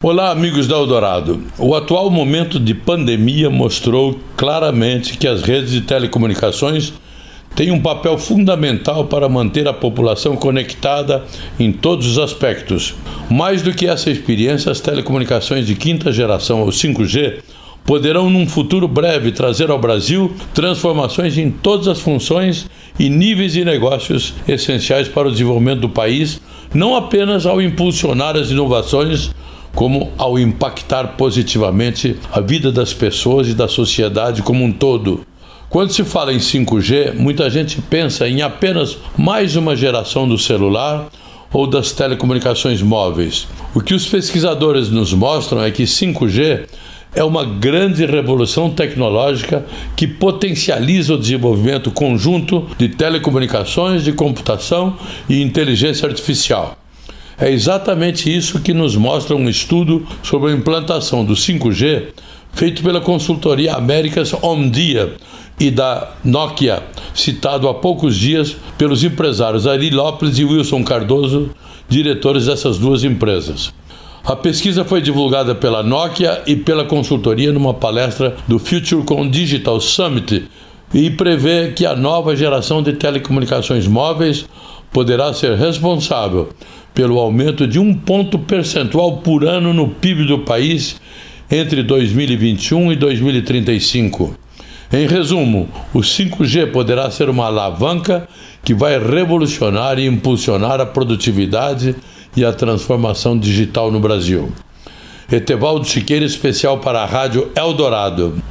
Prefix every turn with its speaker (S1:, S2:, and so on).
S1: Olá, amigos da Eldorado. O atual momento de pandemia mostrou claramente que as redes de telecomunicações têm um papel fundamental para manter a população conectada em todos os aspectos. Mais do que essa experiência, as telecomunicações de quinta geração, ou 5G, poderão, num futuro breve, trazer ao Brasil transformações em todas as funções e níveis de negócios essenciais para o desenvolvimento do país, não apenas ao impulsionar as inovações como ao impactar positivamente a vida das pessoas e da sociedade como um todo. Quando se fala em 5G, muita gente pensa em apenas mais uma geração do celular ou das telecomunicações móveis. O que os pesquisadores nos mostram é que 5G é uma grande revolução tecnológica que potencializa o desenvolvimento conjunto de telecomunicações, de computação e inteligência artificial. É exatamente isso que nos mostra um estudo sobre a implantação do 5G feito pela consultoria Américas Omdia e da Nokia, citado há poucos dias pelos empresários Ari Lopes e Wilson Cardoso, diretores dessas duas empresas. A pesquisa foi divulgada pela Nokia e pela consultoria numa palestra do FutureCon Digital Summit e prevê que a nova geração de telecomunicações móveis poderá ser responsável pelo aumento de um ponto percentual por ano no PIB do país entre 2021 e 2035. Em resumo, o 5G poderá ser uma alavanca que vai revolucionar e impulsionar a produtividade e a transformação digital no Brasil. Etevaldo Siqueira, especial para a Rádio Eldorado.